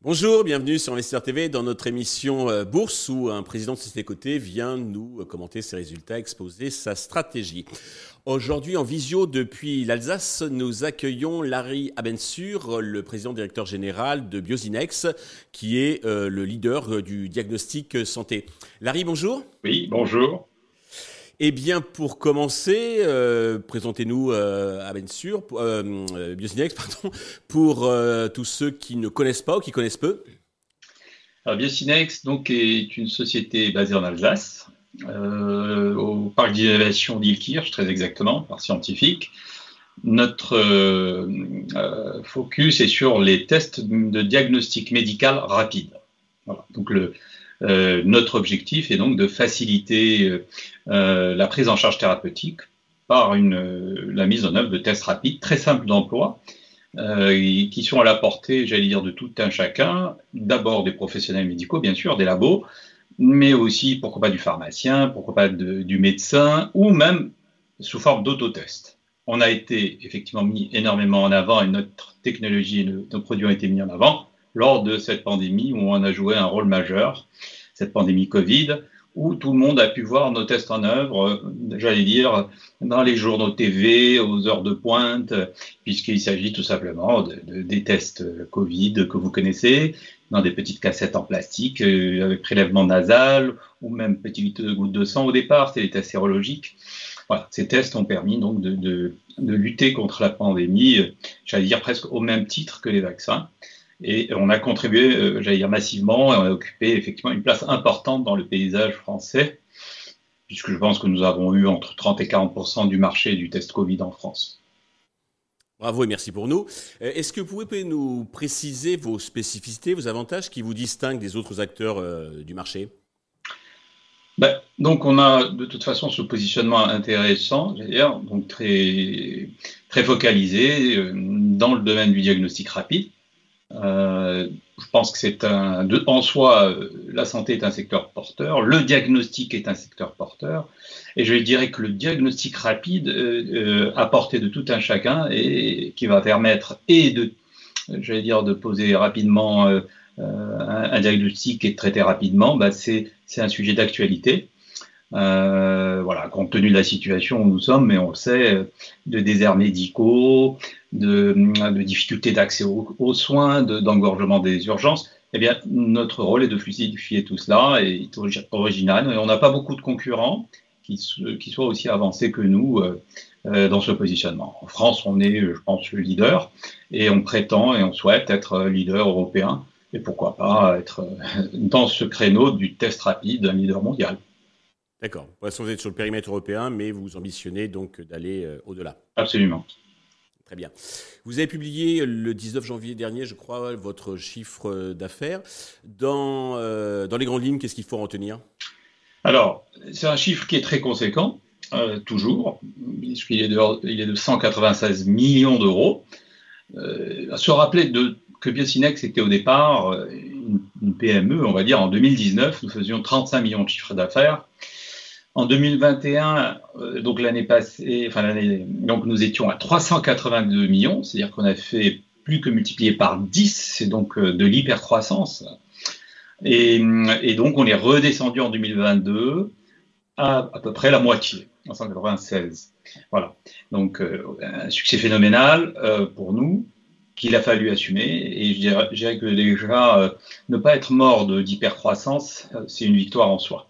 Bonjour, bienvenue sur Investir TV dans notre émission euh, Bourse où un président de société cotée vient nous euh, commenter ses résultats, exposer sa stratégie. Aujourd'hui en visio depuis l'Alsace, nous accueillons Larry Abensur, le président directeur général de Biosinex, qui est euh, le leader du diagnostic santé. Larry, bonjour. Oui, bonjour. Eh bien, pour commencer, euh, présentez-nous euh, à Bensur, euh, euh Biosinex, pardon, pour euh, tous ceux qui ne connaissent pas ou qui connaissent peu. Alors, Biosinex donc, est une société basée en Alsace, au parc d'innovation d'Ilkirch, très exactement, par scientifique. Notre focus est sur les tests de diagnostic médical rapide. Voilà. Donc, le, euh, notre objectif est donc de faciliter euh, euh, la prise en charge thérapeutique par la mise en œuvre de tests rapides très simples d'emploi qui sont à la portée, j'allais dire, de tout un chacun, d'abord des professionnels médicaux, bien sûr, des labos, mais aussi, pourquoi pas, du pharmacien, pourquoi pas du médecin, ou même sous forme d'autotest. On a été effectivement mis énormément en avant et notre technologie et nos produits ont été mis en avant lors de cette pandémie où on a joué un rôle majeur, cette pandémie Covid, où tout le monde a pu voir nos tests en œuvre, j'allais dire, dans les journaux TV, aux heures de pointe, puisqu'il s'agit tout simplement de, de, des tests Covid que vous connaissez, dans des petites cassettes en plastique, euh, avec prélèvement nasal, ou même petites gouttes de sang au départ, c'est des tests sérologiques. Voilà, ces tests ont permis donc de, lutter contre la pandémie, j'allais dire presque au même titre que les vaccins. Et on a contribué, euh, j'allais dire massivement, et on a occupé effectivement une place importante dans le paysage français, puisque je pense que nous avons eu entre 30 et 40% du marché du test Covid en France. Bravo et merci pour nous. Euh, est-ce que vous pouvez nous préciser vos spécificités, vos avantages qui vous distinguent des autres acteurs euh, du marché? Ben, donc on a de toute façon ce positionnement intéressant, dire, donc très, très focalisé dans le domaine du diagnostic rapide. Euh, je pense que c'est un, de, en soi, la santé est un secteur porteur, le diagnostic est un secteur porteur, et je dirais que le diagnostic rapide euh, euh, à portée de tout un chacun et qui va permettre et de, j'allais dire, de poser rapidement euh, un, un, diagnostic et de traiter rapidement, bah c'est un sujet d'actualité. Euh, voilà, compte tenu de la situation où nous sommes, mais on le sait, de déserts médicaux, de, de difficultés d'accès aux, aux, soins, d'engorgement des urgences, eh bien, notre rôle est de fluidifier tout cela et est original. Et on n'a pas beaucoup de concurrents qui, qui soient aussi avancés que nous euh, euh, dans ce positionnement. En France, on est, je pense, le leader et on prétend et on souhaite être leader européen et pourquoi pas être dans ce créneau du test rapide, un leader mondial. D'accord. Pour l'instant, vous êtes sur le périmètre européen, mais vous ambitionnez donc d'aller euh, au-delà. Absolument. Très bien. Vous avez publié le 19 janvier dernier, je crois, votre chiffre d'affaires. Dans, euh, dans les grandes lignes, qu'est-ce qu'il faut en retenir Alors, c'est un chiffre qui est très conséquent, euh, toujours, puisqu'il est, de, il est de 196 millions d'euros. À se rappeler de, que Biocinex était au départ une, une, PME, on va dire, en 2019, nous faisions 35 millions de chiffres d'affaires. En 2021, euh, donc l'année passée, enfin l'année, donc nous étions à 382 millions, c'est-à-dire qu'on a fait plus que multiplié par 10, c'est donc euh, de l'hypercroissance. Et, donc on est redescendu en 2022 à à peu près la moitié, en 196. Voilà. Donc euh, un succès phénoménal pour nous qu'il a fallu assumer. Et je dirais, que déjà ne pas être mort d'hypercroissance, c'est une victoire en soi.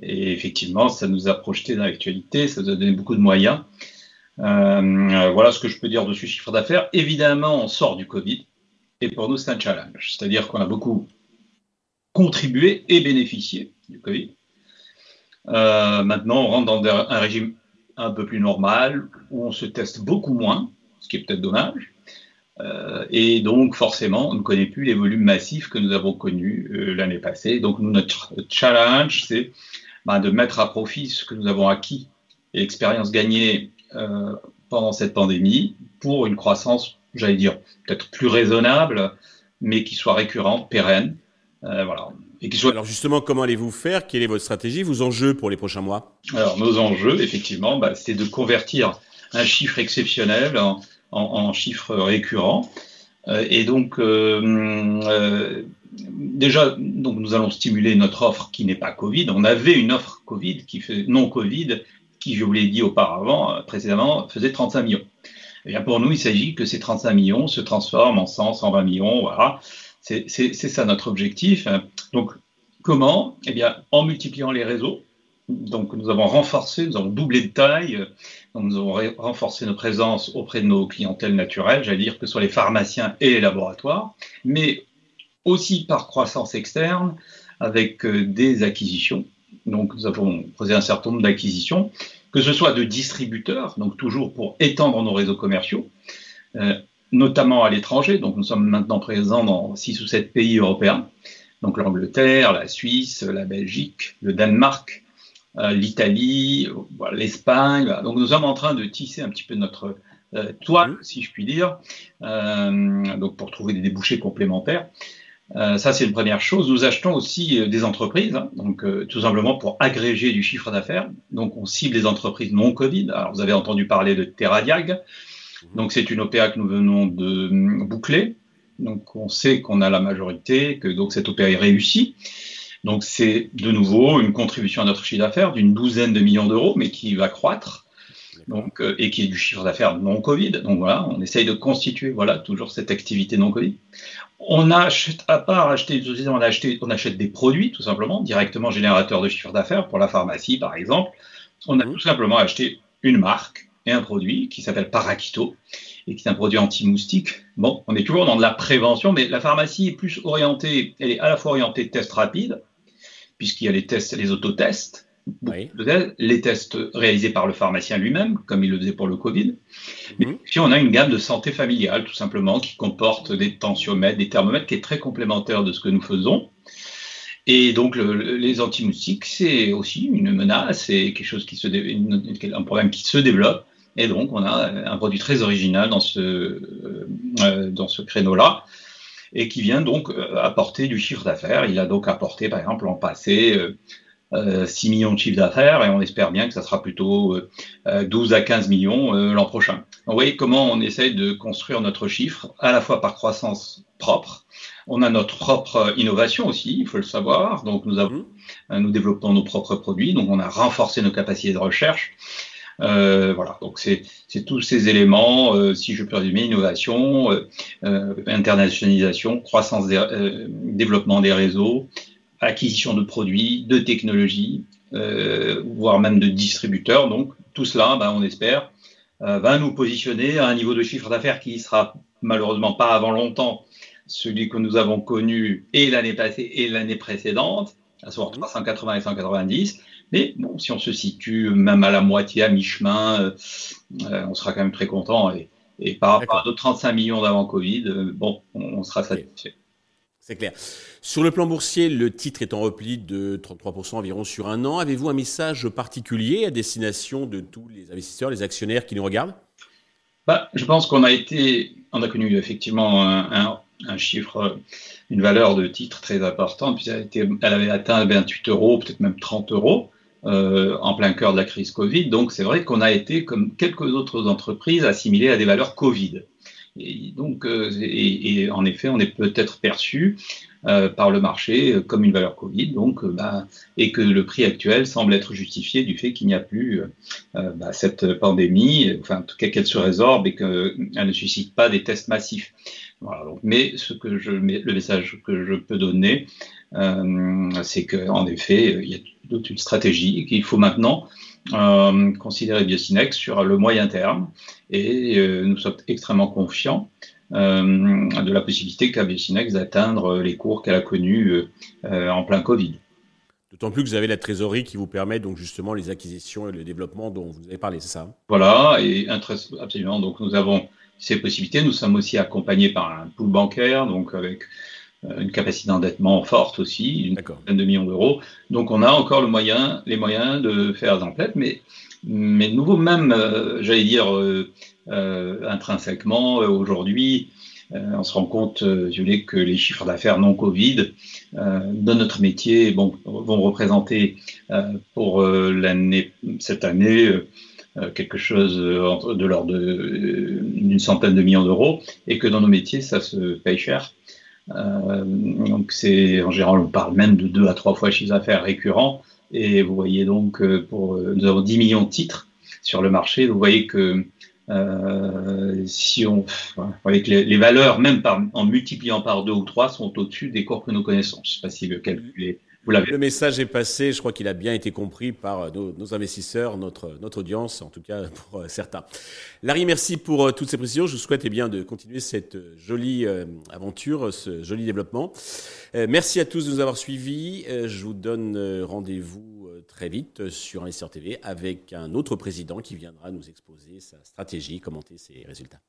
Et effectivement, ça nous a projeté dans l'actualité, ça nous a donné beaucoup de moyens. Euh, voilà ce que je peux dire de ce chiffre d'affaires. Évidemment, on sort du Covid, et pour nous, c'est un challenge. C'est-à-dire qu'on a beaucoup contribué et bénéficié du Covid. Euh, maintenant, on rentre dans un régime un peu plus normal, où on se teste beaucoup moins, ce qui est peut-être dommage. Euh, et donc, forcément, on ne connaît plus les volumes massifs que nous avons connus euh, l'année passée. Donc, nous, notre challenge, c'est ben, de mettre à profit ce que nous avons acquis et l'expérience gagnée euh, pendant cette pandémie pour une croissance, j'allais dire, peut-être plus raisonnable, mais qui soit récurrente, pérenne. Euh, voilà. et qui soit. Alors justement, comment allez-vous faire? Quelle est votre stratégie, vos enjeux pour les prochains mois? Alors nos enjeux, effectivement, bah, c'est de convertir un chiffre exceptionnel en, en, en chiffre récurrent. Euh, et donc, euh, euh, déjà, donc nous allons stimuler notre offre qui n'est pas Covid. On avait une offre Covid qui fait non Covid, qui, je vous l'ai dit auparavant, précédemment, faisait 35 millions. Et bien pour nous, il s'agit que ces 35 millions se transforment en 100, 120 millions. Voilà, c'est ça notre objectif. Donc, comment? Eh bien, en multipliant les réseaux. Donc, nous avons renforcé, nous avons doublé de taille nous avons renforcé nos présences auprès de nos clientèles naturelles, j'allais dire que ce soit les pharmaciens et les laboratoires, mais aussi par croissance externe avec euh, des acquisitions. Donc, nous avons posé un certain nombre d'acquisitions, que ce soit de distributeurs, donc toujours pour étendre nos réseaux commerciaux, euh, notamment à l'étranger. Donc, nous sommes maintenant présents dans six ou sept pays européens. Donc, l'Angleterre, la Suisse, la Belgique, le Danemark, euh, l'Italie, l'Espagne. Donc nous sommes en train de tisser un petit peu notre euh, toile, si je puis dire, euh, donc pour trouver des débouchés complémentaires. Ça, c'est une première chose. Nous achetons aussi des entreprises, hein, donc tout simplement pour agréger du chiffre d'affaires. Donc, on cible les entreprises non Covid. Alors, vous avez entendu parler de Terradiag. Donc, c'est une OPA que nous venons de boucler. Donc, on sait qu'on a la majorité, que donc cette OPA est réussie. Donc c'est de nouveau une contribution à notre chiffre d'affaires d'une douzaine de millions d'euros, mais qui va croître. Donc, euh, et qui est du chiffre d'affaires non Covid. Donc voilà, on essaye de constituer voilà toujours cette activité non Covid. On achète à part acheter, on, a acheté, on achète des produits tout simplement directement générateurs de chiffre d'affaires pour la pharmacie par exemple. On a mmh. tout simplement acheté une marque et un produit qui s'appelle Paraquito et qui est un produit anti-moustique. Bon, on est toujours dans de la prévention, mais la pharmacie est plus orientée, elle est à la fois orientée test rapide, puisqu'il y a les tests, les autotests, les tests réalisés par le pharmacien lui-même, comme il le faisait pour le Covid. Mais mhm. puis on a une gamme de santé familiale, tout simplement, qui comporte des tensiomètres, des thermomètres, qui est très complémentaire de ce que nous faisons. Et donc les antimoustiques, c'est aussi une menace, c'est quelque chose qui se, un problème qui se développe. Et donc on a un produit très original dans ce, euh, euh, dans ce créneau-là et qui vient donc euh, apporter du chiffre d'affaires. Il a donc apporté, par exemple, en passé, 6 euh, euh, millions de chiffre d'affaires et on espère bien que ça sera plutôt 12 à 15 millions l'an prochain. Donc, vous voyez comment on essaye de construire notre chiffre à la fois par croissance propre. On a notre propre innovation aussi, il faut le savoir. Donc nous avons, mmh. nous développons nos propres produits. Donc on a renforcé nos capacités de recherche. Euh, voilà, donc c'est tous ces éléments, euh, si je peux résumer, innovation, euh, internationalisation, croissance, des, développement des réseaux, acquisition de produits, de technologies, voire même de distributeurs. Donc tout cela, ben, on espère, va nous positionner à un niveau de chiffre d'affaires qui sera malheureusement pas avant longtemps celui que nous avons connu et l'année passée et l'année précédente, à savoir 380 et 190 mais bon, si on se situe même à la moitié, à mi-chemin, euh, euh, on sera quand même très content. Et, par rapport à nos 35 millions d'avant Covid, euh, bon, on, sera satisfait. C'est clair. Sur le plan boursier, le titre est en repli de 33% environ sur un an. Avez-vous un message particulier à destination de tous les investisseurs, les actionnaires qui nous regardent? Bah, Je pense qu'on a été, on a connu effectivement un, chiffre, une valeur de titre très importante, puis elle, elle avait atteint 28 euros, peut-être même 30 euros. Euh, en plein cœur de la crise Covid. Donc c'est vrai qu'on a été, comme quelques autres entreprises, assimilés à des valeurs Covid. Et donc, euh, et, en effet, on est peut-être perçu euh, par le marché comme une valeur Covid, donc, bah, et que le prix actuel semble être justifié du fait qu'il n'y a plus bah, cette pandémie, enfin en tout cas qu'elle se résorbe et qu'elle ne suscite pas des tests massifs. Voilà, donc, mais ce que je, le message que je peux donner, c'est qu'en effet, il y a une stratégie et qu'il faut maintenant euh, considérer Biocinex sur le moyen terme et euh, nous sommes extrêmement confiants euh, de la possibilité qu'a Biocinex d'atteindre les cours qu'elle a connus en plein Covid. D'autant plus que vous avez la trésorerie qui vous permet donc justement les acquisitions et le développement dont vous avez parlé, c'est ça Voilà, et absolument. Donc nous avons ces possibilités. Nous sommes aussi accompagnés par un pool bancaire, donc avec euh, une capacité d'endettement forte aussi, une vingtaine de millions d'euros. Donc on a encore le moyen, les moyens de faire d'emplettes, mais, mais de nouveau, même, euh, j'allais dire, euh, intrinsèquement, aujourd'hui, on se rend compte, Julie, que les chiffres d'affaires non Covid dans notre métier bon, vont représenter pour l'année, cette année quelque chose de l'ordre d'une centaine de millions d'euros et que dans nos métiers, ça se paye cher. Euh, donc c'est en général on parle même de deux à trois fois chiffre d'affaires récurrent. Et vous voyez donc euh, pour euh, nous avons 10 millions de titres sur le marché. Vous voyez que euh, si on voyez que les, valeurs même par, en multipliant par deux ou trois sont au-dessus des cours que nous connaissons. Je ne sais pas si le calcul le message est passé, je crois qu'il a bien été compris par euh, nos, investisseurs, notre, audience, en tout cas pour euh, certains. Larry, merci pour euh, toutes ces précisions. Je vous souhaite eh bien, de continuer cette jolie aventure, ce joli développement. merci à tous de nous avoir suivis. je vous donne rendez-vous très vite sur Investisseur TV avec un autre président qui viendra nous exposer sa stratégie, commenter ses résultats.